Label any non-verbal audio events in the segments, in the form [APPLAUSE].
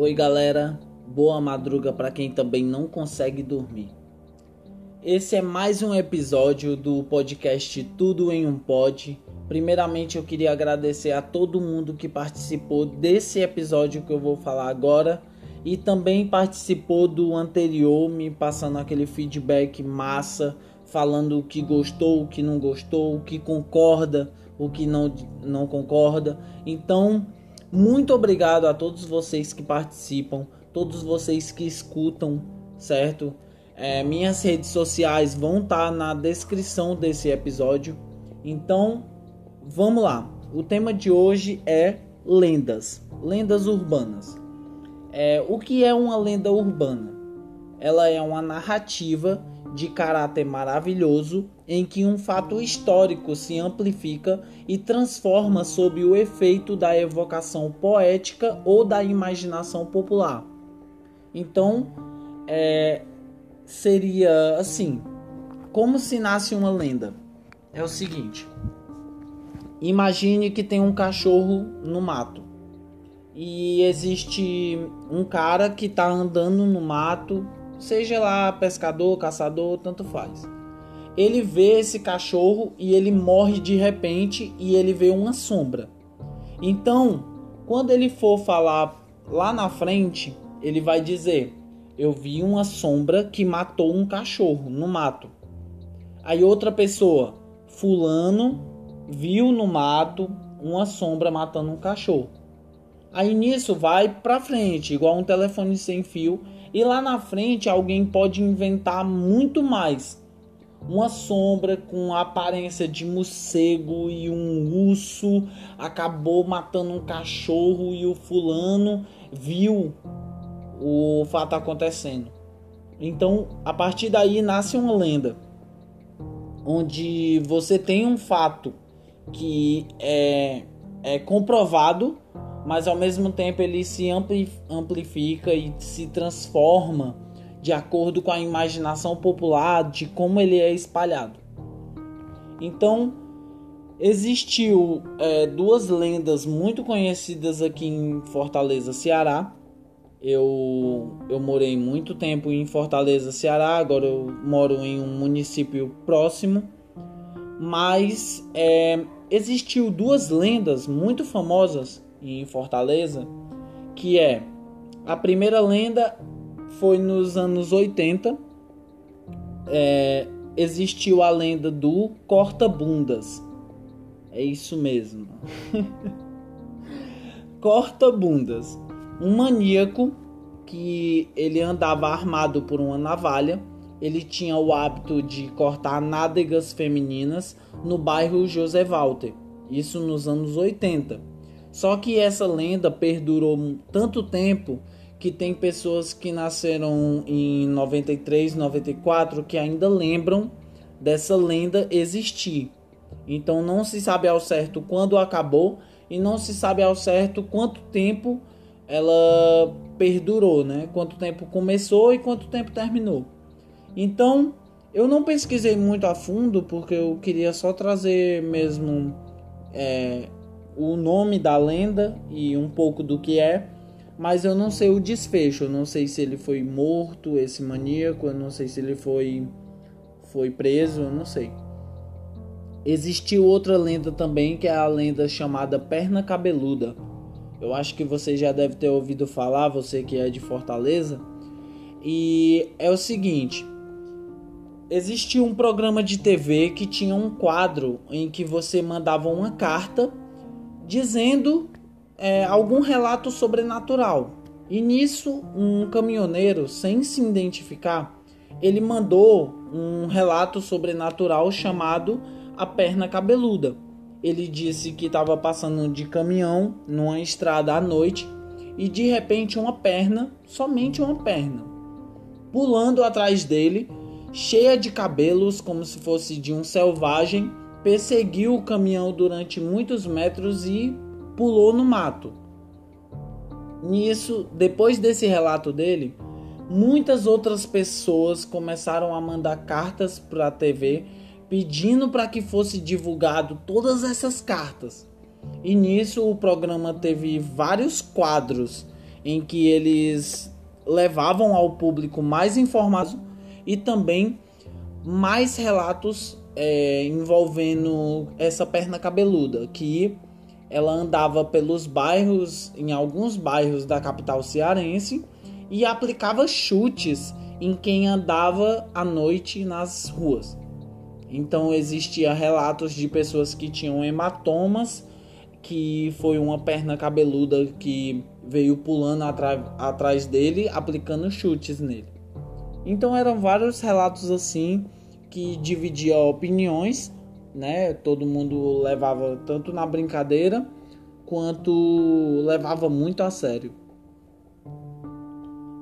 Oi, galera. Boa madruga para quem também não consegue dormir. Esse é mais um episódio do podcast Tudo em um Pod. Primeiramente, eu queria agradecer a todo mundo que participou desse episódio que eu vou falar agora e também participou do anterior, me passando aquele feedback massa, falando o que gostou, o que não gostou, o que concorda, o que não, não concorda. Então, muito obrigado a todos vocês que participam, todos vocês que escutam, certo? É, minhas redes sociais vão estar tá na descrição desse episódio. Então, vamos lá. O tema de hoje é lendas, lendas urbanas. É, o que é uma lenda urbana? Ela é uma narrativa de caráter maravilhoso em que um fato histórico se amplifica e transforma sob o efeito da evocação poética ou da imaginação popular. Então, é, seria assim: como se nasce uma lenda? É o seguinte: imagine que tem um cachorro no mato e existe um cara que está andando no mato seja lá pescador, caçador, tanto faz. Ele vê esse cachorro e ele morre de repente e ele vê uma sombra. Então, quando ele for falar lá na frente, ele vai dizer: Eu vi uma sombra que matou um cachorro no mato. Aí outra pessoa, Fulano, viu no mato uma sombra matando um cachorro. Aí nisso vai pra frente, igual um telefone sem fio e lá na frente alguém pode inventar muito mais. Uma sombra com a aparência de morcego e um urso acabou matando um cachorro e o fulano viu o fato acontecendo. Então, a partir daí nasce uma lenda onde você tem um fato que é, é comprovado mas ao mesmo tempo ele se amplifica e se transforma de acordo com a imaginação popular de como ele é espalhado. Então, existiu é, duas lendas muito conhecidas aqui em Fortaleza, Ceará. Eu, eu morei muito tempo em Fortaleza, Ceará, agora eu moro em um município próximo. Mas é, existiu duas lendas muito famosas em Fortaleza, que é a primeira lenda foi nos anos 80. É, existiu a lenda do corta-bundas. É isso mesmo. [LAUGHS] corta-bundas. Um maníaco que ele andava armado por uma navalha. Ele tinha o hábito de cortar nádegas femininas no bairro José Walter. Isso nos anos 80. Só que essa lenda perdurou tanto tempo que tem pessoas que nasceram em 93, 94 que ainda lembram dessa lenda existir. Então não se sabe ao certo quando acabou e não se sabe ao certo quanto tempo ela perdurou, né? Quanto tempo começou e quanto tempo terminou. Então, eu não pesquisei muito a fundo porque eu queria só trazer mesmo é, o nome da lenda e um pouco do que é, mas eu não sei o desfecho. Eu não sei se ele foi morto, esse maníaco, eu não sei se ele foi foi preso, eu não sei. Existiu outra lenda também, que é a lenda chamada Perna Cabeluda. Eu acho que você já deve ter ouvido falar, você que é de Fortaleza. E é o seguinte: existia um programa de TV que tinha um quadro em que você mandava uma carta dizendo é, algum relato sobrenatural. E nisso, um caminhoneiro, sem se identificar, ele mandou um relato sobrenatural chamado A Perna Cabeluda. Ele disse que estava passando de caminhão numa estrada à noite e de repente uma perna, somente uma perna, pulando atrás dele, cheia de cabelos como se fosse de um selvagem, perseguiu o caminhão durante muitos metros e pulou no mato. Nisso, depois desse relato dele, muitas outras pessoas começaram a mandar cartas para a TV pedindo para que fosse divulgado todas essas cartas. E nisso o programa teve vários quadros em que eles levavam ao público mais informação e também mais relatos é, envolvendo essa perna cabeluda, que ela andava pelos bairros, em alguns bairros da capital cearense, e aplicava chutes em quem andava à noite nas ruas. Então existia relatos de pessoas que tinham hematomas, que foi uma perna cabeluda que veio pulando atrás dele, aplicando chutes nele. Então eram vários relatos assim que dividia opiniões, né? Todo mundo levava tanto na brincadeira quanto levava muito a sério.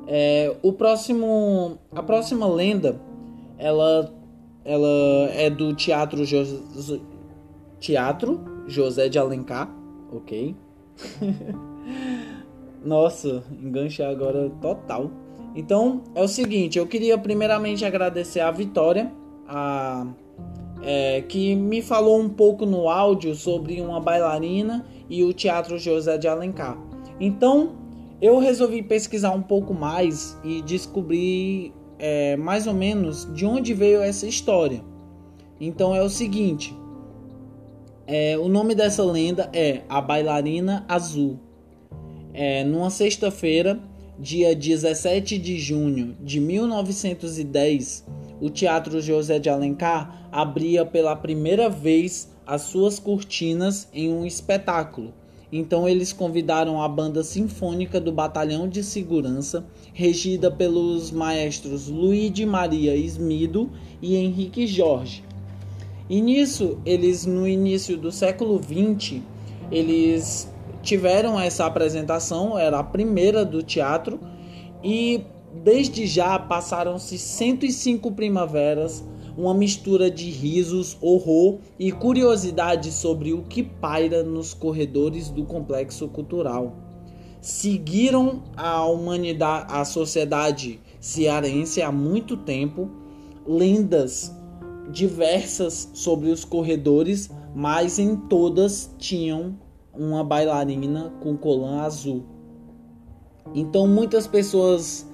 É, o próximo, a próxima lenda, ela, ela é do teatro jo, teatro José de Alencar, ok? [LAUGHS] Nossa, enganchei agora total. Então é o seguinte, eu queria primeiramente agradecer a Vitória, a, é, que me falou um pouco no áudio sobre uma bailarina e o Teatro José de Alencar. Então eu resolvi pesquisar um pouco mais e descobrir é, mais ou menos de onde veio essa história. Então é o seguinte: é, o nome dessa lenda é A Bailarina Azul. É, numa sexta-feira, dia 17 de junho de 1910, o Teatro José de Alencar abria pela primeira vez as suas cortinas em um espetáculo então eles convidaram a banda sinfônica do Batalhão de Segurança, regida pelos maestros Luiz Maria Esmido e Henrique Jorge. E nisso, eles no início do século XX, eles tiveram essa apresentação, era a primeira do teatro, e desde já passaram-se 105 primaveras uma mistura de risos, horror e curiosidade sobre o que paira nos corredores do complexo cultural. Seguiram a humanidade, a sociedade cearense há muito tempo, lendas diversas sobre os corredores, mas em todas tinham uma bailarina com colã azul. Então muitas pessoas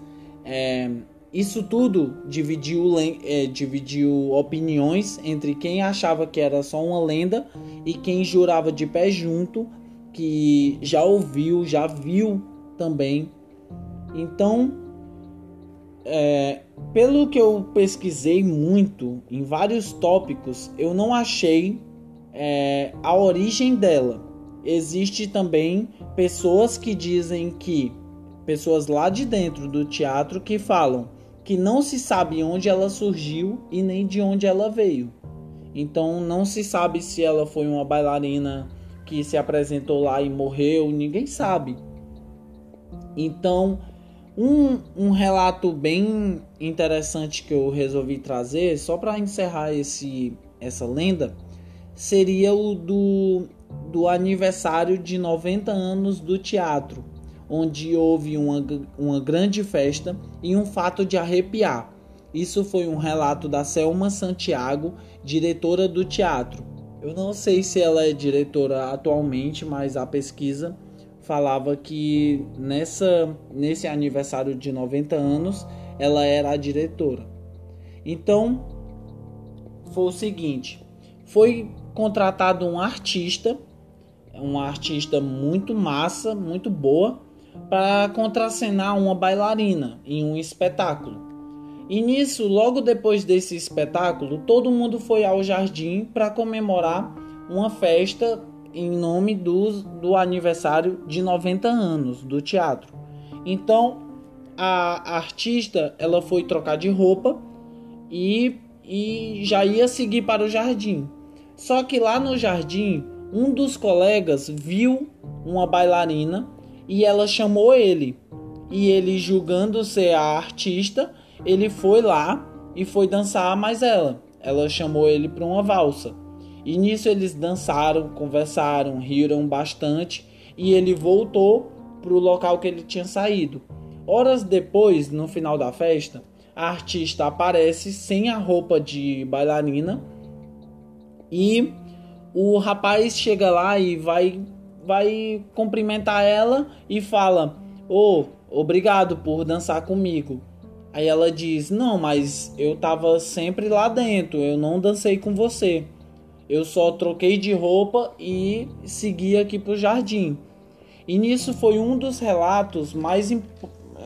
é, isso tudo dividiu, é, dividiu opiniões entre quem achava que era só uma lenda e quem jurava de pé junto que já ouviu, já viu também. Então, é, pelo que eu pesquisei muito em vários tópicos, eu não achei é, a origem dela. Existe também pessoas que dizem que pessoas lá de dentro do teatro que falam que não se sabe onde ela surgiu e nem de onde ela veio. Então não se sabe se ela foi uma bailarina que se apresentou lá e morreu, ninguém sabe. Então, um, um relato bem interessante que eu resolvi trazer, só para encerrar esse, essa lenda, seria o do, do aniversário de 90 anos do teatro onde houve uma, uma grande festa e um fato de arrepiar. Isso foi um relato da Selma Santiago, diretora do teatro. Eu não sei se ela é diretora atualmente, mas a pesquisa falava que nessa nesse aniversário de 90 anos ela era a diretora. Então, foi o seguinte, foi contratado um artista, um artista muito massa, muito boa, para contracenar uma bailarina em um espetáculo. E nisso, logo depois desse espetáculo, todo mundo foi ao jardim para comemorar uma festa em nome do, do aniversário de 90 anos do teatro. Então, a artista ela foi trocar de roupa e, e já ia seguir para o jardim. Só que lá no jardim, um dos colegas viu uma bailarina e ela chamou ele. E ele, julgando ser a artista, ele foi lá e foi dançar mais ela. Ela chamou ele para uma valsa. E nisso eles dançaram, conversaram, riram bastante e ele voltou para o local que ele tinha saído. Horas depois, no final da festa, a artista aparece sem a roupa de bailarina e o rapaz chega lá e vai vai cumprimentar ela e fala: "Oh, obrigado por dançar comigo". Aí ela diz: "Não, mas eu tava sempre lá dentro, eu não dancei com você. Eu só troquei de roupa e segui aqui pro jardim". E nisso foi um dos relatos mais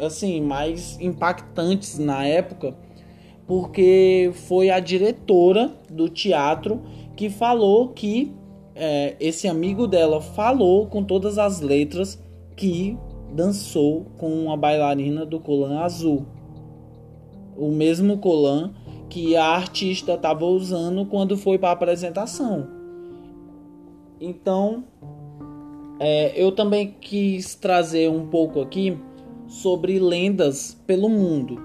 assim, mais impactantes na época, porque foi a diretora do teatro que falou que é, esse amigo dela falou com todas as letras que dançou com uma bailarina do colã azul. O mesmo colã que a artista estava usando quando foi para a apresentação. Então, é, eu também quis trazer um pouco aqui sobre lendas pelo mundo.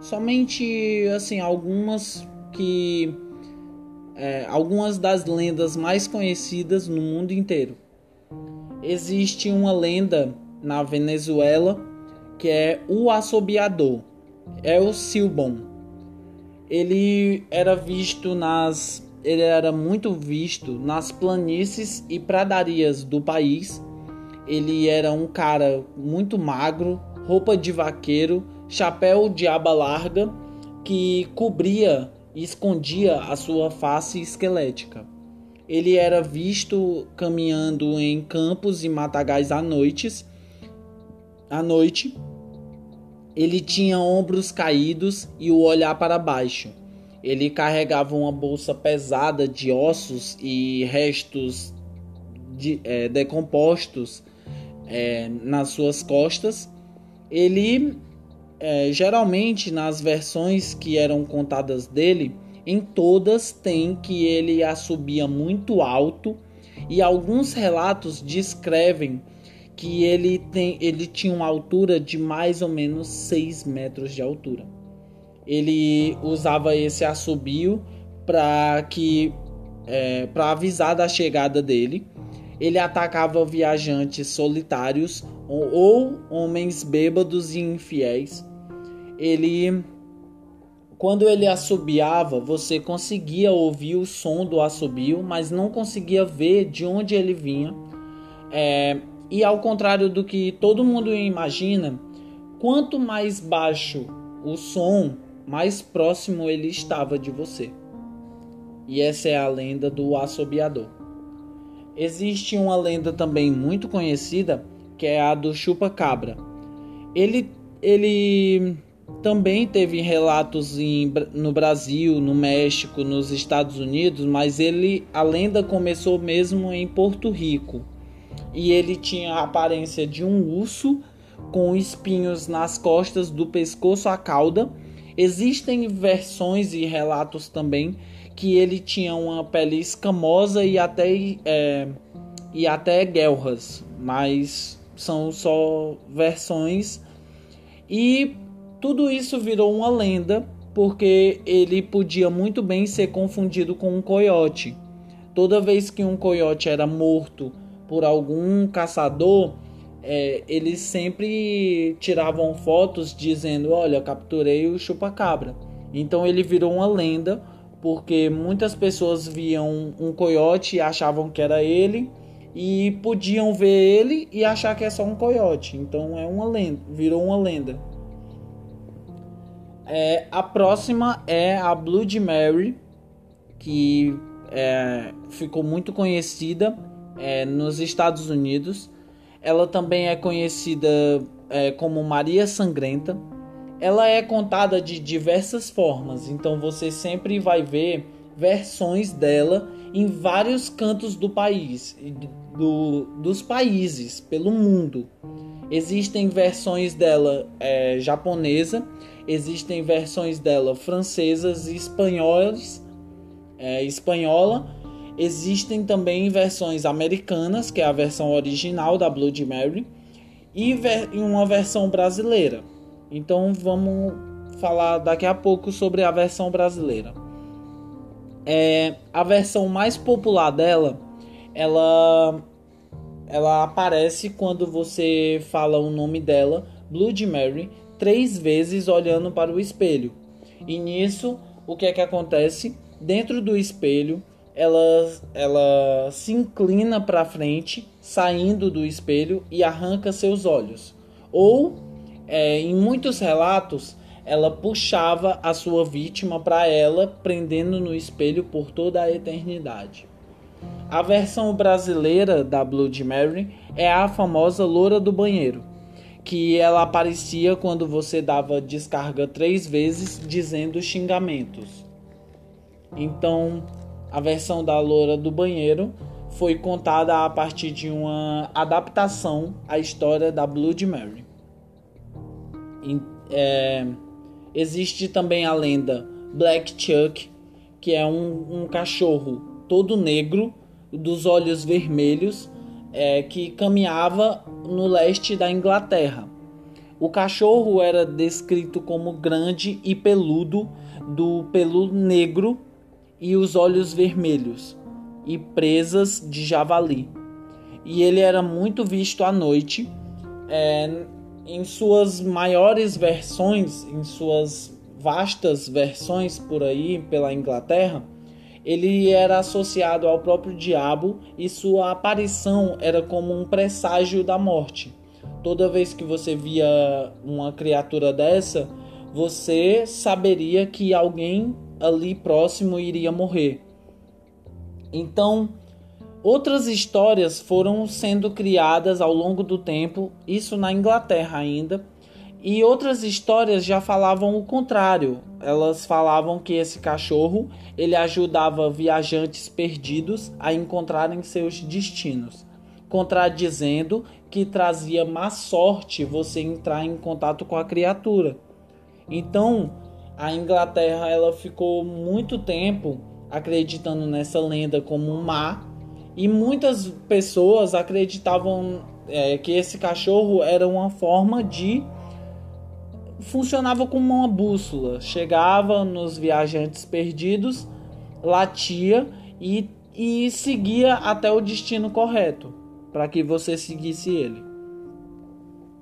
Somente assim algumas que é, algumas das lendas mais conhecidas no mundo inteiro. Existe uma lenda na Venezuela que é o assobiador, é o Silbon. Ele era visto nas ele era muito visto nas planícies e pradarias do país. Ele era um cara muito magro, roupa de vaqueiro, chapéu de aba larga que cobria e escondia a sua face esquelética. Ele era visto caminhando em campos e matagais à noites. À noite, ele tinha ombros caídos e o olhar para baixo. Ele carregava uma bolsa pesada de ossos e restos de, é, decompostos é, nas suas costas ele é, geralmente nas versões que eram contadas dele, em todas tem que ele assobia muito alto e alguns relatos descrevem que ele, tem, ele tinha uma altura de mais ou menos 6 metros de altura. Ele usava esse assobio para que é, para avisar da chegada dele. Ele atacava viajantes solitários ou homens bêbados e infiéis. Ele quando ele assobiava, você conseguia ouvir o som do assobio, mas não conseguia ver de onde ele vinha. É, e ao contrário do que todo mundo imagina, quanto mais baixo o som, mais próximo ele estava de você. E essa é a lenda do assobiador. Existe uma lenda também muito conhecida que é a do chupa-cabra. Ele, ele também teve relatos em, no Brasil, no México, nos Estados Unidos, mas ele a lenda começou mesmo em Porto Rico. E ele tinha a aparência de um urso com espinhos nas costas do pescoço à cauda. Existem versões e relatos também que ele tinha uma pele escamosa e até é, e até guelras, mas são só versões e tudo isso virou uma lenda porque ele podia muito bem ser confundido com um coiote. Toda vez que um coiote era morto por algum caçador, é, eles sempre tiravam fotos dizendo: Olha, capturei o chupacabra. Então ele virou uma lenda porque muitas pessoas viam um coiote e achavam que era ele e podiam ver ele e achar que é só um coiote. Então é uma lenda, virou uma lenda. É, a próxima é a Blood Mary, que é, ficou muito conhecida é, nos Estados Unidos. Ela também é conhecida é, como Maria Sangrenta. Ela é contada de diversas formas, então você sempre vai ver versões dela em vários cantos do país, do, dos países, pelo mundo. Existem versões dela é, japonesa, existem versões dela francesas e espanholas, é, espanhola. Existem também versões americanas, que é a versão original da Blood Mary, e ver, uma versão brasileira. Então vamos falar daqui a pouco sobre a versão brasileira. É, a versão mais popular dela ela ela aparece quando você fala o nome dela, Blood Mary, três vezes olhando para o espelho. E nisso, o que é que acontece? Dentro do espelho, ela, ela se inclina para frente, saindo do espelho e arranca seus olhos. Ou, é, em muitos relatos, ela puxava a sua vítima para ela, prendendo no espelho por toda a eternidade. A versão brasileira da Blood Mary é a famosa loura do banheiro, que ela aparecia quando você dava descarga três vezes dizendo xingamentos. Então, a versão da loura do banheiro foi contada a partir de uma adaptação à história da Blood Mary. É, Existe também a lenda Black Chuck, que é um, um cachorro todo negro, dos olhos vermelhos, é, que caminhava no leste da Inglaterra. O cachorro era descrito como grande e peludo, do pelo negro e os olhos vermelhos, e presas de javali. E ele era muito visto à noite é, em suas maiores versões, em suas vastas versões por aí pela Inglaterra, ele era associado ao próprio diabo e sua aparição era como um presságio da morte. Toda vez que você via uma criatura dessa, você saberia que alguém ali próximo iria morrer. Então, Outras histórias foram sendo criadas ao longo do tempo, isso na Inglaterra ainda, e outras histórias já falavam o contrário. Elas falavam que esse cachorro ele ajudava viajantes perdidos a encontrarem seus destinos, contradizendo que trazia má sorte você entrar em contato com a criatura. Então, a Inglaterra ela ficou muito tempo acreditando nessa lenda como um má e muitas pessoas acreditavam é, que esse cachorro era uma forma de. Funcionava como uma bússola. Chegava nos viajantes perdidos, latia e, e seguia até o destino correto, para que você seguisse ele.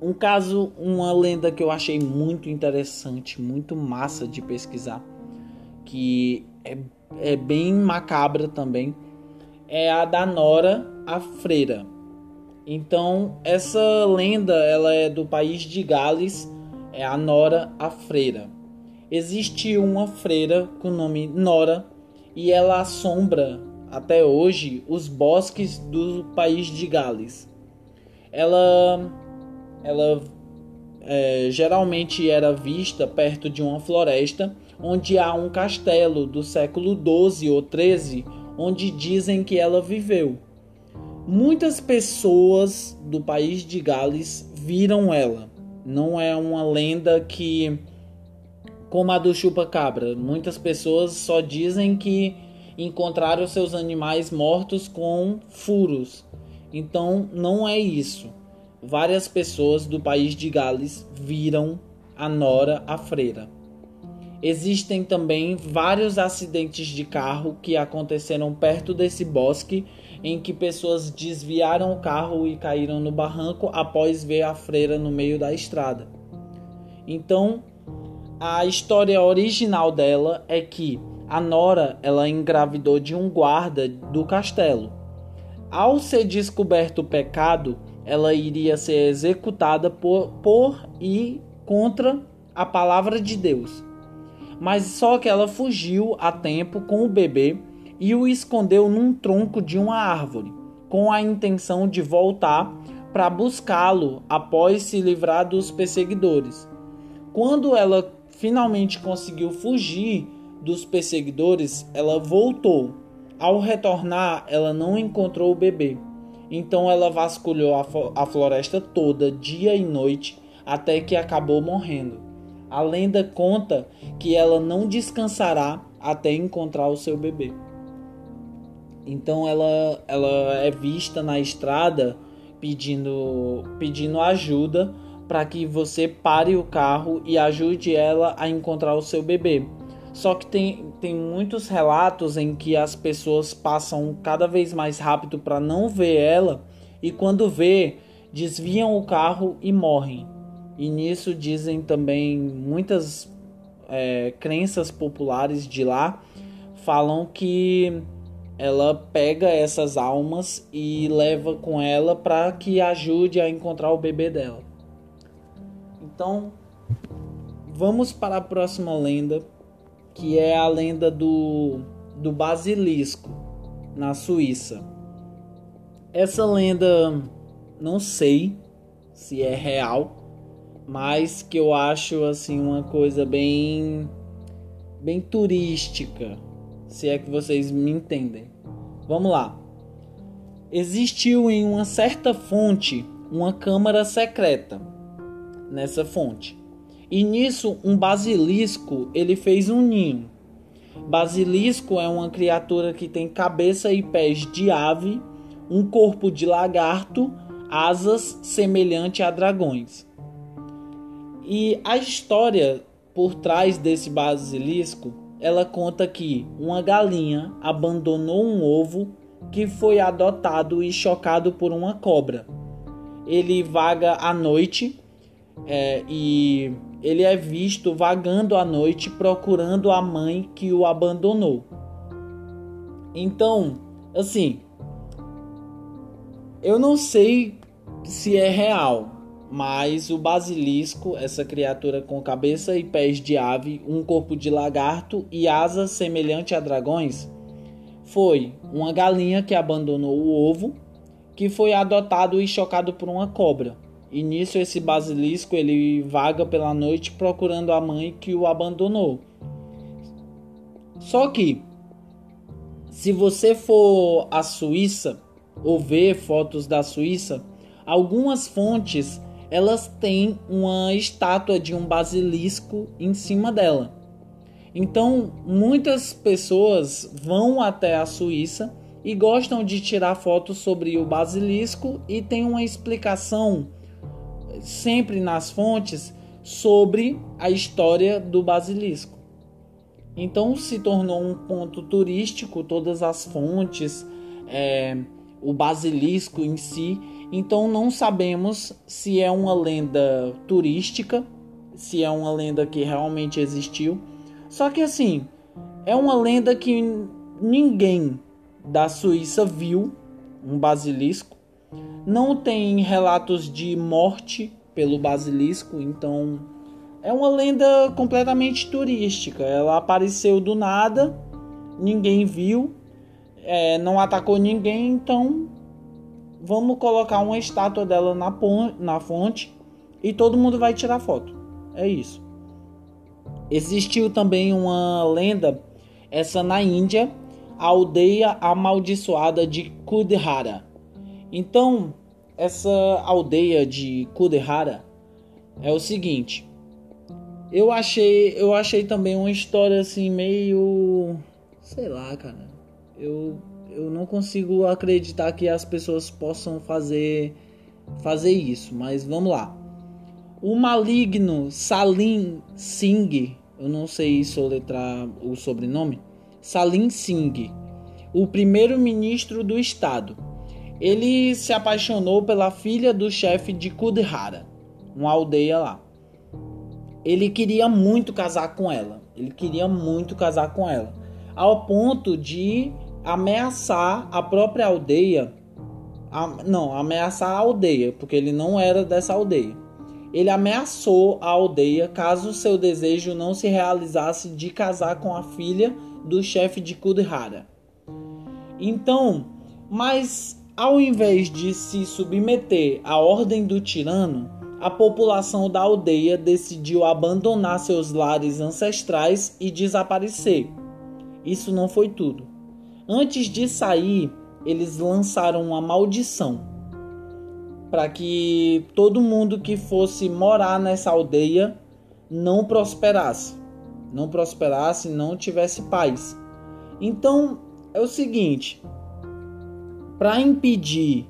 Um caso, uma lenda que eu achei muito interessante, muito massa de pesquisar, que é, é bem macabra também é a da Nora, a freira. Então, essa lenda ela é do país de Gales, é a Nora, a freira. Existe uma freira com o nome Nora e ela assombra até hoje os bosques do país de Gales. Ela, ela é, geralmente era vista perto de uma floresta onde há um castelo do século 12 ou 13 onde dizem que ela viveu. Muitas pessoas do país de Gales viram ela. Não é uma lenda que como a do chupa-cabra. Muitas pessoas só dizem que encontraram seus animais mortos com furos. Então não é isso. Várias pessoas do país de Gales viram a Nora, a freira. Existem também vários acidentes de carro que aconteceram perto desse bosque, em que pessoas desviaram o carro e caíram no barranco após ver a freira no meio da estrada. Então, a história original dela é que a Nora ela engravidou de um guarda do castelo. Ao ser descoberto o pecado, ela iria ser executada por, por e contra a palavra de Deus mas só que ela fugiu a tempo com o bebê e o escondeu num tronco de uma árvore, com a intenção de voltar para buscá-lo após se livrar dos perseguidores. Quando ela finalmente conseguiu fugir dos perseguidores, ela voltou. Ao retornar, ela não encontrou o bebê. Então ela vasculhou a floresta toda, dia e noite, até que acabou morrendo. A lenda conta que ela não descansará até encontrar o seu bebê. Então ela, ela é vista na estrada pedindo, pedindo ajuda para que você pare o carro e ajude ela a encontrar o seu bebê. Só que tem, tem muitos relatos em que as pessoas passam cada vez mais rápido para não ver ela e quando vê, desviam o carro e morrem. E nisso dizem também muitas é, crenças populares de lá falam que ela pega essas almas e leva com ela para que ajude a encontrar o bebê dela. Então, vamos para a próxima lenda, que é a lenda do, do basilisco na Suíça. Essa lenda, não sei se é real, mas que eu acho assim uma coisa bem bem turística, se é que vocês me entendem. Vamos lá. Existiu em uma certa fonte uma câmara secreta nessa fonte. E nisso um basilisco, ele fez um ninho. Basilisco é uma criatura que tem cabeça e pés de ave, um corpo de lagarto, asas semelhante a dragões. E a história por trás desse basilisco, ela conta que uma galinha abandonou um ovo que foi adotado e chocado por uma cobra. Ele vaga à noite é, e ele é visto vagando à noite procurando a mãe que o abandonou. Então, assim, eu não sei se é real, mas o basilisco, essa criatura com cabeça e pés de ave, um corpo de lagarto e asas semelhante a dragões, foi uma galinha que abandonou o ovo, que foi adotado e chocado por uma cobra. E nisso esse basilisco ele vaga pela noite procurando a mãe que o abandonou. Só que se você for à Suíça ou ver fotos da Suíça, algumas fontes elas têm uma estátua de um basilisco em cima dela. Então, muitas pessoas vão até a Suíça e gostam de tirar fotos sobre o basilisco e tem uma explicação sempre nas fontes sobre a história do basilisco. Então se tornou um ponto turístico, todas as fontes, é, o basilisco em si então não sabemos se é uma lenda turística, se é uma lenda que realmente existiu. Só que assim, é uma lenda que ninguém da Suíça viu um basilisco. Não tem relatos de morte pelo basilisco, então é uma lenda completamente turística. Ela apareceu do nada, ninguém viu, é, não atacou ninguém, então vamos colocar uma estátua dela na, na fonte e todo mundo vai tirar foto. É isso. Existiu também uma lenda, essa na Índia, a aldeia amaldiçoada de Kudhara. Então, essa aldeia de Kudhara é o seguinte. Eu achei, eu achei também uma história assim meio, sei lá, cara. Eu eu não consigo acreditar que as pessoas possam fazer fazer isso, mas vamos lá. O maligno Salim Singh, eu não sei soletrar o sobrenome, Salim Singh, o primeiro-ministro do estado. Ele se apaixonou pela filha do chefe de Kudhara, uma aldeia lá. Ele queria muito casar com ela. Ele queria muito casar com ela, ao ponto de ameaçar a própria aldeia. A, não, ameaçar a aldeia, porque ele não era dessa aldeia. Ele ameaçou a aldeia caso seu desejo não se realizasse de casar com a filha do chefe de Kudhara. Então, mas ao invés de se submeter à ordem do tirano, a população da aldeia decidiu abandonar seus lares ancestrais e desaparecer. Isso não foi tudo. Antes de sair, eles lançaram uma maldição para que todo mundo que fosse morar nessa aldeia não prosperasse, não prosperasse, não tivesse paz. Então é o seguinte: para impedir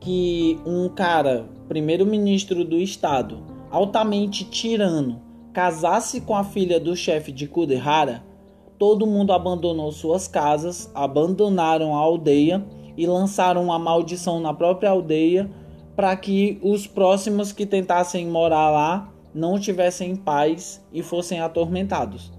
que um cara, primeiro-ministro do estado, altamente tirano, casasse com a filha do chefe de Kudehara, todo mundo abandonou suas casas, abandonaram a aldeia e lançaram uma maldição na própria aldeia para que os próximos que tentassem morar lá não tivessem paz e fossem atormentados.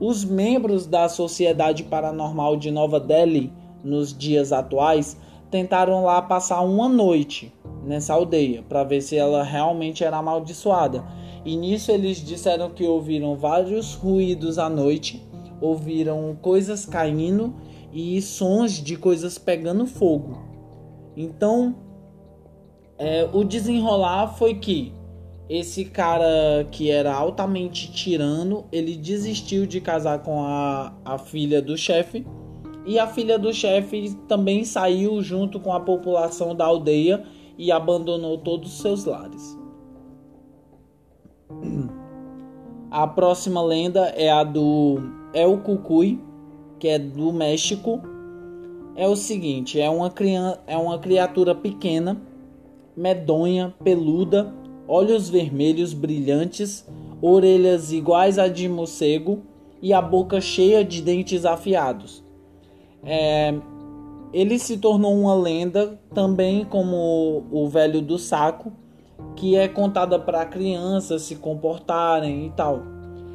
Os membros da Sociedade Paranormal de Nova Delhi, nos dias atuais, tentaram lá passar uma noite nessa aldeia para ver se ela realmente era amaldiçoada. E nisso eles disseram que ouviram vários ruídos à noite, ouviram coisas caindo e sons de coisas pegando fogo. Então, é, o desenrolar foi que esse cara que era altamente tirano, ele desistiu de casar com a, a filha do chefe. E a filha do chefe também saiu junto com a população da aldeia e abandonou todos os seus lares. [CLEARS THROAT] A próxima lenda é a do El Cucuy, que é do México. É o seguinte: é uma, criança, é uma criatura pequena, medonha, peluda, olhos vermelhos brilhantes, orelhas iguais a de morcego e a boca cheia de dentes afiados. É, ele se tornou uma lenda também como o velho do saco, que é contada para crianças se comportarem e tal.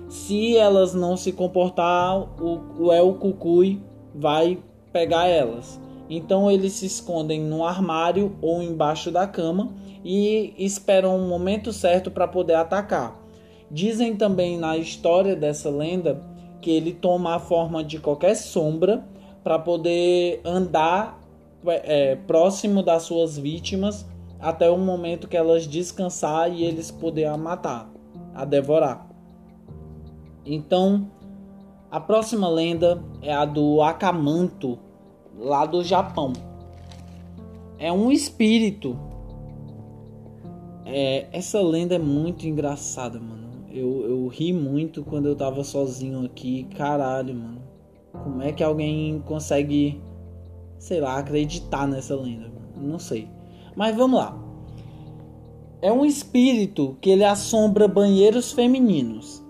Se elas não se comportar, o, o El Cucuy vai pegar elas. Então eles se escondem no armário ou embaixo da cama e esperam o momento certo para poder atacar. Dizem também na história dessa lenda que ele toma a forma de qualquer sombra para poder andar é, próximo das suas vítimas até o momento que elas descansar e eles poder a matar, a devorar. Então, a próxima lenda é a do Akamanto, lá do Japão. É um espírito. É, essa lenda é muito engraçada, mano. Eu, eu ri muito quando eu tava sozinho aqui. Caralho, mano. Como é que alguém consegue, sei lá, acreditar nessa lenda? Não sei. Mas vamos lá. É um espírito que ele assombra banheiros femininos.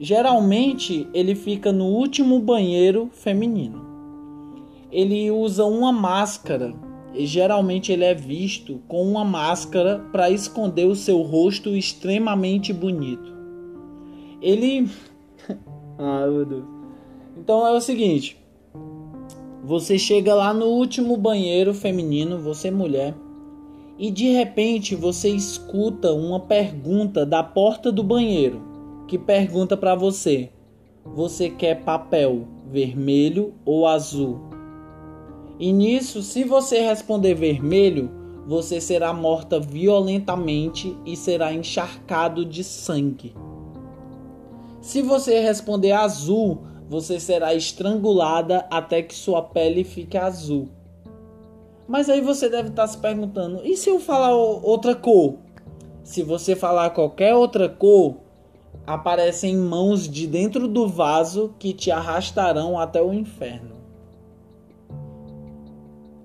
Geralmente ele fica no último banheiro feminino. Ele usa uma máscara e geralmente ele é visto com uma máscara para esconder o seu rosto extremamente bonito. Ele. [LAUGHS] ah, meu Deus. Então é o seguinte: você chega lá no último banheiro feminino, você mulher, e de repente você escuta uma pergunta da porta do banheiro que pergunta para você: você quer papel vermelho ou azul? E nisso, se você responder vermelho, você será morta violentamente e será encharcado de sangue. Se você responder azul, você será estrangulada até que sua pele fique azul. Mas aí você deve estar se perguntando: e se eu falar outra cor? Se você falar qualquer outra cor, aparecem mãos de dentro do vaso que te arrastarão até o inferno.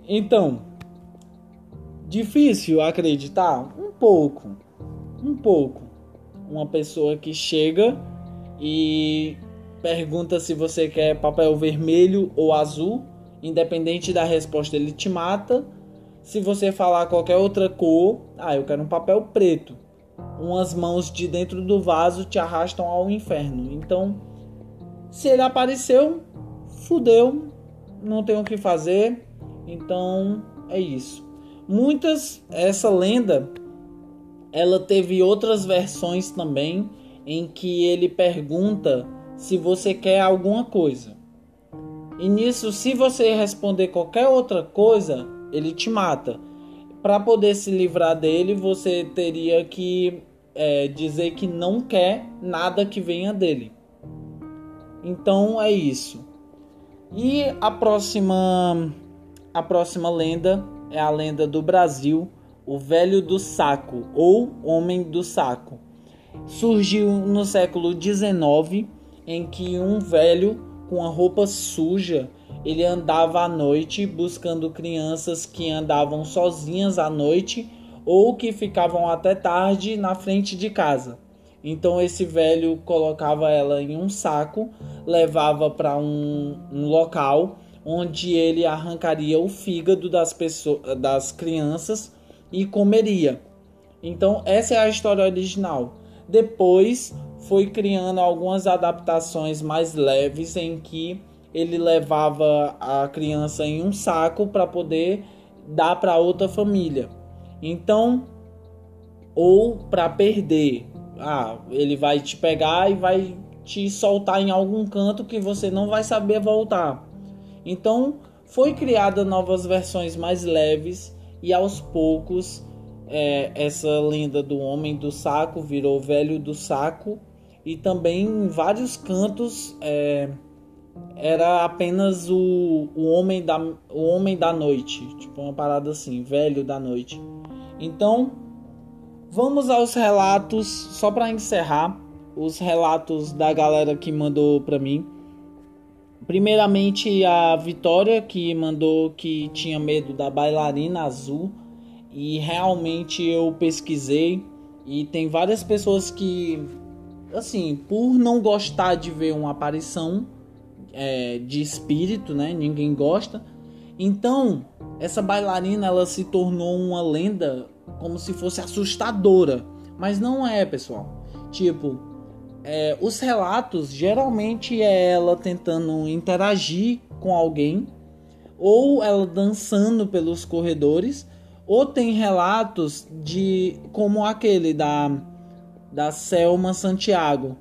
Então, difícil acreditar? Um pouco. Um pouco. Uma pessoa que chega e pergunta se você quer papel vermelho ou azul, independente da resposta, ele te mata. Se você falar qualquer outra cor, ah, eu quero um papel preto umas mãos de dentro do vaso te arrastam ao inferno. Então, se ele apareceu, fudeu, não tem o que fazer. Então, é isso. Muitas essa lenda ela teve outras versões também em que ele pergunta se você quer alguma coisa. E nisso, se você responder qualquer outra coisa, ele te mata para poder se livrar dele, você teria que é, dizer que não quer nada que venha dele. Então é isso. E a próxima a próxima lenda é a lenda do Brasil, o velho do saco ou homem do saco. Surgiu no século XIX em que um velho com a roupa suja ele andava à noite buscando crianças que andavam sozinhas à noite ou que ficavam até tarde na frente de casa. Então esse velho colocava ela em um saco, levava para um, um, local onde ele arrancaria o fígado das pessoas, das crianças e comeria. Então essa é a história original. Depois foi criando algumas adaptações mais leves em que ele levava a criança em um saco para poder dar para outra família. Então, ou para perder, ah, ele vai te pegar e vai te soltar em algum canto que você não vai saber voltar. Então, foi criada novas versões mais leves e aos poucos é, essa lenda do homem do saco virou velho do saco e também em vários cantos é, era apenas o, o homem da o homem da noite, tipo uma parada assim, velho da noite. Então, vamos aos relatos só para encerrar os relatos da galera que mandou para mim. Primeiramente a Vitória que mandou que tinha medo da bailarina azul e realmente eu pesquisei e tem várias pessoas que assim, por não gostar de ver uma aparição é, de espírito, né? Ninguém gosta. Então, essa bailarina ela se tornou uma lenda como se fosse assustadora, mas não é, pessoal. Tipo, é, os relatos geralmente é ela tentando interagir com alguém, ou ela dançando pelos corredores, ou tem relatos de como aquele da da Selma Santiago,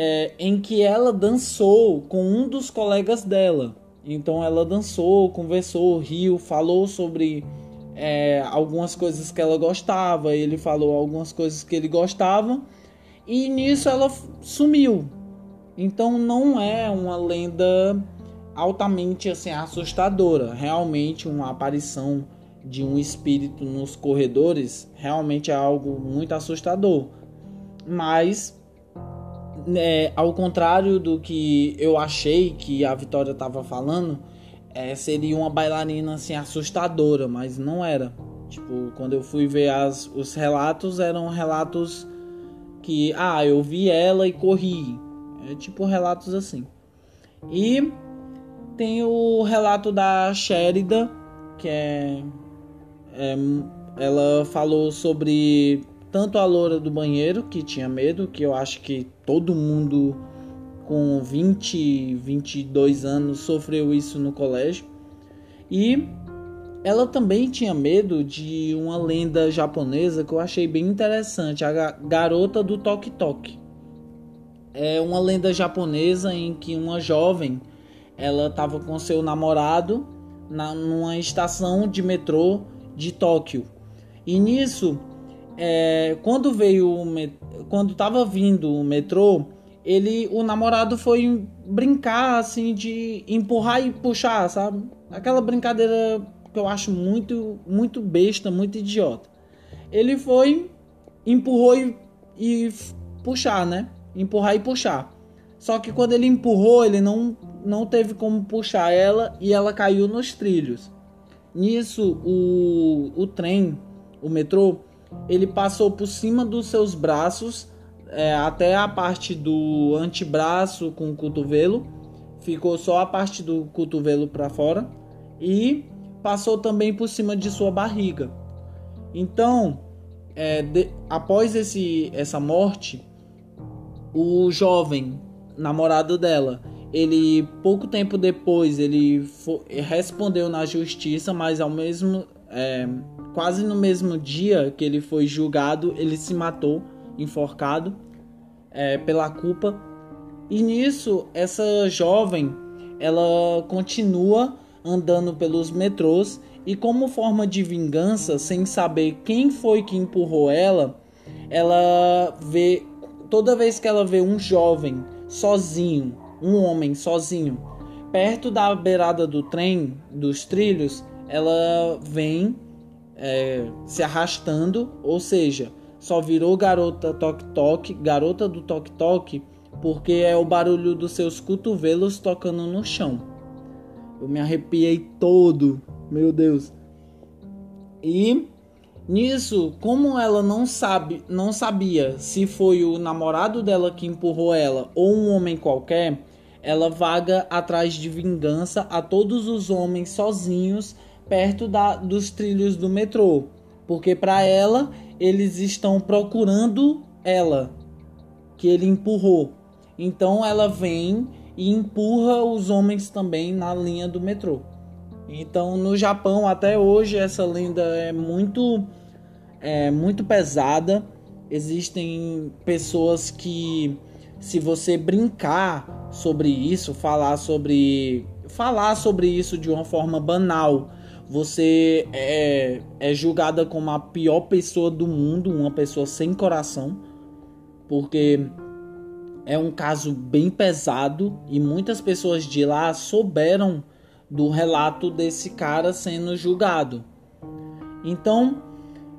é, em que ela dançou com um dos colegas dela. Então ela dançou, conversou, riu, falou sobre é, algumas coisas que ela gostava, ele falou algumas coisas que ele gostava, e nisso ela sumiu. Então não é uma lenda altamente assim assustadora, realmente uma aparição de um espírito nos corredores realmente é algo muito assustador. Mas é, ao contrário do que eu achei que a Vitória estava falando, é, seria uma bailarina assim assustadora, mas não era. Tipo, quando eu fui ver as, os relatos, eram relatos que, ah, eu vi ela e corri. É tipo relatos assim. E tem o relato da Sherida, que é, é ela falou sobre tanto a loura do banheiro, que tinha medo, que eu acho que todo mundo com 20, 22 anos sofreu isso no colégio. E ela também tinha medo de uma lenda japonesa que eu achei bem interessante, a garota do Tok Tok. É uma lenda japonesa em que uma jovem ela estava com seu namorado na, numa estação de metrô de Tóquio. E nisso é, quando veio quando tava vindo o metrô, ele o namorado foi brincar assim de empurrar e puxar, sabe? Aquela brincadeira que eu acho muito muito besta, muito idiota. Ele foi empurrou e, e puxar, né? Empurrar e puxar. Só que quando ele empurrou, ele não não teve como puxar ela e ela caiu nos trilhos. Nisso o, o trem, o metrô, ele passou por cima dos seus braços é, até a parte do antebraço com o cotovelo, ficou só a parte do cotovelo para fora e passou também por cima de sua barriga. Então, é, de, após esse, essa morte, o jovem namorado dela, ele pouco tempo depois ele respondeu na justiça, mas ao mesmo é, quase no mesmo dia que ele foi julgado, ele se matou enforcado é, pela culpa. E nisso, essa jovem ela continua andando pelos metrôs e como forma de vingança, sem saber quem foi que empurrou ela, ela vê toda vez que ela vê um jovem sozinho, um homem sozinho, perto da beirada do trem, dos trilhos, ela vem é, se arrastando, ou seja, só virou garota toque toque, garota do toque toque, porque é o barulho dos seus cotovelos tocando no chão. Eu me arrepiei todo, meu Deus. E nisso, como ela não sabe, não sabia se foi o namorado dela que empurrou ela ou um homem qualquer, ela vaga atrás de vingança a todos os homens sozinhos perto da, dos trilhos do metrô, porque para ela eles estão procurando ela, que ele empurrou. Então ela vem e empurra os homens também na linha do metrô. Então no Japão até hoje essa lenda é muito é muito pesada existem pessoas que se você brincar sobre isso, falar sobre falar sobre isso de uma forma banal, você é, é julgada como a pior pessoa do mundo, uma pessoa sem coração, porque é um caso bem pesado e muitas pessoas de lá souberam do relato desse cara sendo julgado. Então,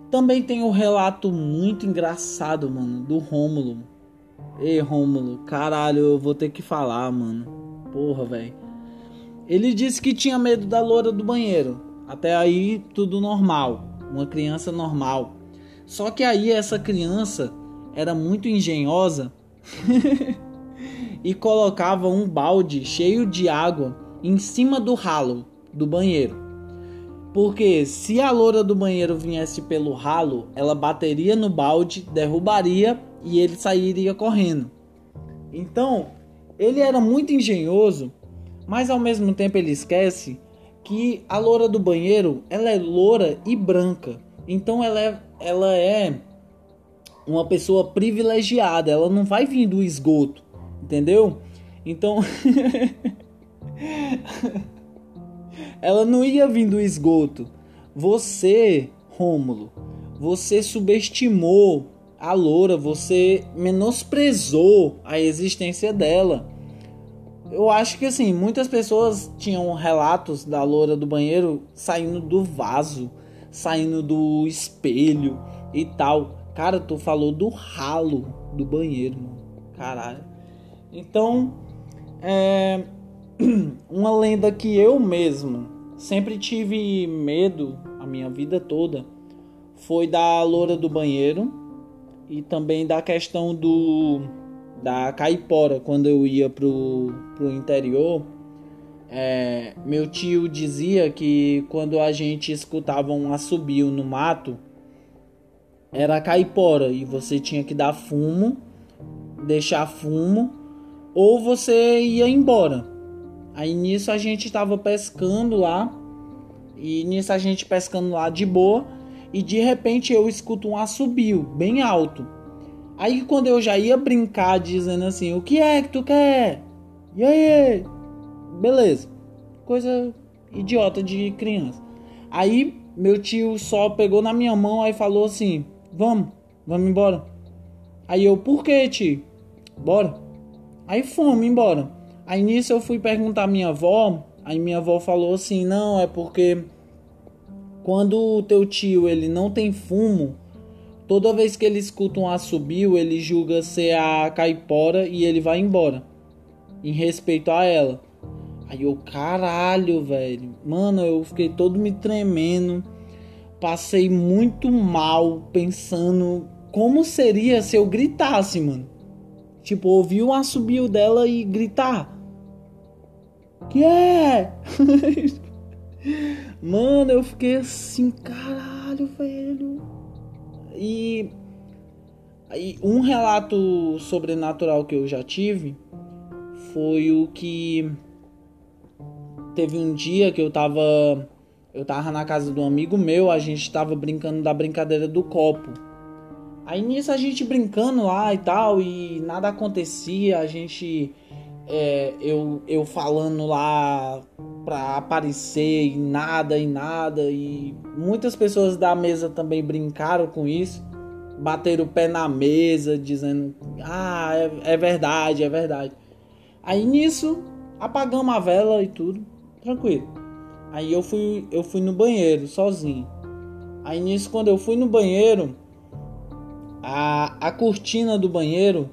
também tem o um relato muito engraçado, mano, do Rômulo. Ei, Rômulo, caralho, eu vou ter que falar, mano. Porra, velho. Ele disse que tinha medo da loura do banheiro. Até aí, tudo normal. Uma criança normal. Só que aí, essa criança era muito engenhosa [LAUGHS] e colocava um balde cheio de água em cima do ralo do banheiro. Porque se a loura do banheiro viesse pelo ralo, ela bateria no balde, derrubaria e ele sairia correndo. Então, ele era muito engenhoso, mas ao mesmo tempo ele esquece que a loura do banheiro, ela é loura e branca. Então ela é, ela é uma pessoa privilegiada, ela não vai vir do esgoto, entendeu? Então [LAUGHS] ela não ia vir do esgoto. Você, Rômulo, você subestimou a loura, você menosprezou a existência dela. Eu acho que assim, muitas pessoas tinham relatos da loura do banheiro saindo do vaso, saindo do espelho e tal. Cara, tu falou do ralo do banheiro, mano. Caralho. Então, é [CLEARS THROAT] uma lenda que eu mesmo sempre tive medo a minha vida toda foi da loura do banheiro e também da questão do da caipora quando eu ia pro, pro interior é, meu tio dizia que quando a gente escutava um assobio no mato era caipora e você tinha que dar fumo deixar fumo ou você ia embora Aí nisso a gente tava pescando lá. E nisso a gente pescando lá de boa. E de repente eu escuto um assobio bem alto. Aí quando eu já ia brincar dizendo assim: O que é que tu quer? E aí? Beleza. Coisa idiota de criança. Aí meu tio só pegou na minha mão e falou assim: Vamos, vamos embora. Aí eu, por que, tio? Bora. Aí fomos embora. Aí nisso eu fui perguntar à minha avó, aí minha avó falou assim: "Não, é porque quando o teu tio ele não tem fumo, toda vez que ele escuta um assobio, ele julga ser a caipora e ele vai embora em respeito a ela". Aí eu, caralho, velho. Mano, eu fiquei todo me tremendo. Passei muito mal pensando como seria se eu gritasse, mano. Tipo, ouvir um assobio dela e gritar. Que é? [LAUGHS] Mano, eu fiquei assim, caralho, velho. E aí um relato sobrenatural que eu já tive foi o que teve um dia que eu tava eu tava na casa de um amigo meu, a gente tava brincando da brincadeira do copo. Aí nisso a gente brincando lá e tal, e nada acontecia, a gente é, eu, eu falando lá pra aparecer e nada e nada. E muitas pessoas da mesa também brincaram com isso. Bateram o pé na mesa, dizendo: Ah, é, é verdade, é verdade. Aí nisso, apagamos a vela e tudo, tranquilo. Aí eu fui, eu fui no banheiro sozinho. Aí nisso, quando eu fui no banheiro, a, a cortina do banheiro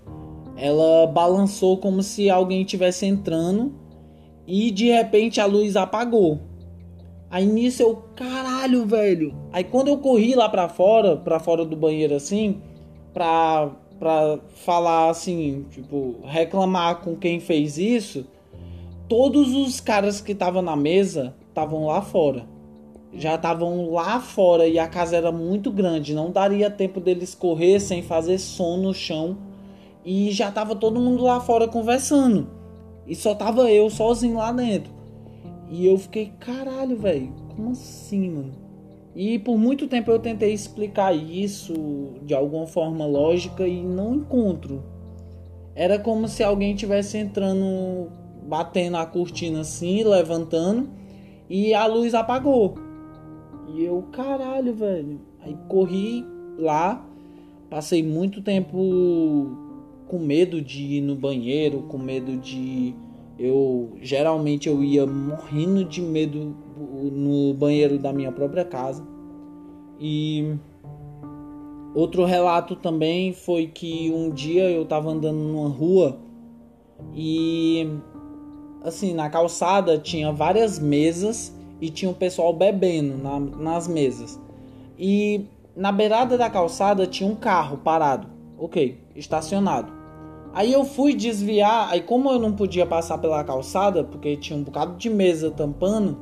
ela balançou como se alguém estivesse entrando e de repente a luz apagou. Aí nisso eu, caralho, velho. Aí quando eu corri lá pra fora, pra fora do banheiro assim, pra, pra falar assim, tipo, reclamar com quem fez isso, todos os caras que estavam na mesa estavam lá fora. Já estavam lá fora e a casa era muito grande, não daria tempo deles correr sem fazer som no chão e já tava todo mundo lá fora conversando. E só tava eu sozinho lá dentro. E eu fiquei, caralho, velho, como assim, mano? E por muito tempo eu tentei explicar isso de alguma forma lógica e não encontro. Era como se alguém tivesse entrando, batendo a cortina assim, levantando e a luz apagou. E eu, caralho, velho. Aí corri lá, passei muito tempo com medo de ir no banheiro, com medo de eu geralmente eu ia morrendo de medo no banheiro da minha própria casa. E outro relato também foi que um dia eu tava andando numa rua e assim, na calçada tinha várias mesas e tinha o um pessoal bebendo na, nas mesas. E na beirada da calçada tinha um carro parado, ok, estacionado. Aí eu fui desviar, aí como eu não podia passar pela calçada, porque tinha um bocado de mesa tampando,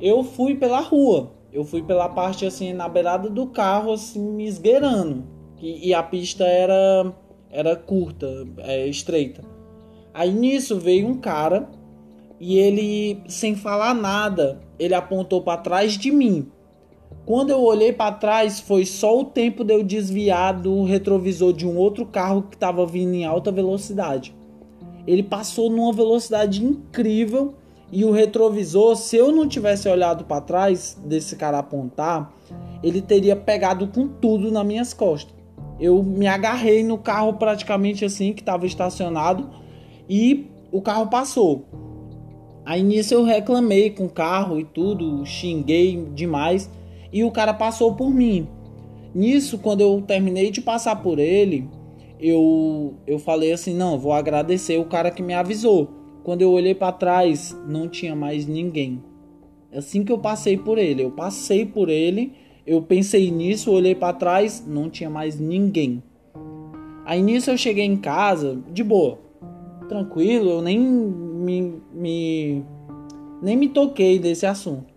eu fui pela rua. Eu fui pela parte assim, na beirada do carro, assim, me esgueirando. E, e a pista era, era curta, é, estreita. Aí nisso veio um cara e ele, sem falar nada, ele apontou para trás de mim. Quando eu olhei para trás, foi só o tempo de eu desviar do retrovisor de um outro carro que estava vindo em alta velocidade. Ele passou numa velocidade incrível e o retrovisor, se eu não tivesse olhado para trás desse cara apontar, ele teria pegado com tudo nas minhas costas. Eu me agarrei no carro praticamente assim que estava estacionado e o carro passou. Aí nisso eu reclamei com o carro e tudo, xinguei demais e o cara passou por mim. Nisso, quando eu terminei de passar por ele, eu, eu falei assim: não, vou agradecer o cara que me avisou. Quando eu olhei para trás, não tinha mais ninguém. Assim que eu passei por ele, eu passei por ele, eu pensei nisso, olhei para trás, não tinha mais ninguém. Aí nisso eu cheguei em casa, de boa, tranquilo, eu nem me, me nem me toquei desse assunto.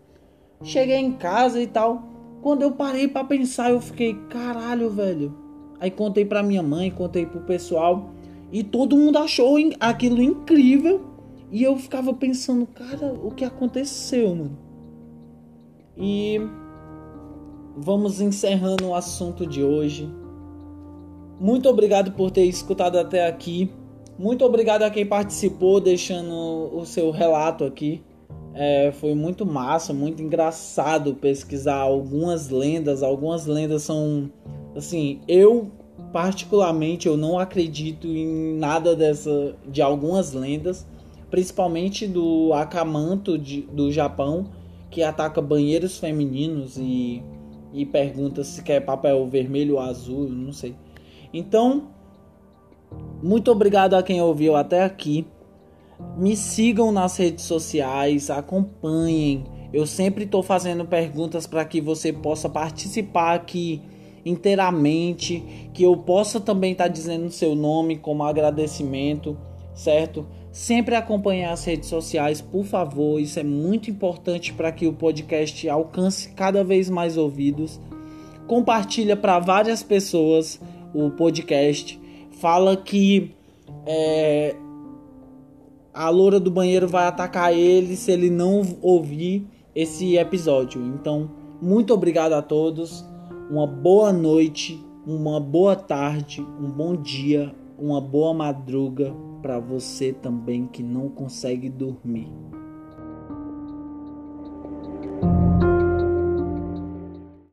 Cheguei em casa e tal. Quando eu parei para pensar, eu fiquei, caralho, velho. Aí contei pra minha mãe, contei pro pessoal. E todo mundo achou aquilo incrível. E eu ficava pensando, cara, o que aconteceu, mano? E vamos encerrando o assunto de hoje. Muito obrigado por ter escutado até aqui. Muito obrigado a quem participou, deixando o seu relato aqui. É, foi muito massa, muito engraçado pesquisar algumas lendas. Algumas lendas são assim, eu particularmente eu não acredito em nada dessa de algumas lendas, principalmente do Akamanto de, do Japão, que ataca banheiros femininos e, e pergunta se quer papel vermelho ou azul, não sei. Então, muito obrigado a quem ouviu até aqui. Me sigam nas redes sociais, acompanhem. Eu sempre estou fazendo perguntas para que você possa participar aqui inteiramente, que eu possa também estar tá dizendo seu nome como agradecimento, certo? Sempre acompanhe as redes sociais, por favor. Isso é muito importante para que o podcast alcance cada vez mais ouvidos. Compartilha para várias pessoas o podcast. Fala que é, a loura do banheiro vai atacar ele se ele não ouvir esse episódio. Então, muito obrigado a todos. Uma boa noite, uma boa tarde, um bom dia, uma boa madruga para você também que não consegue dormir.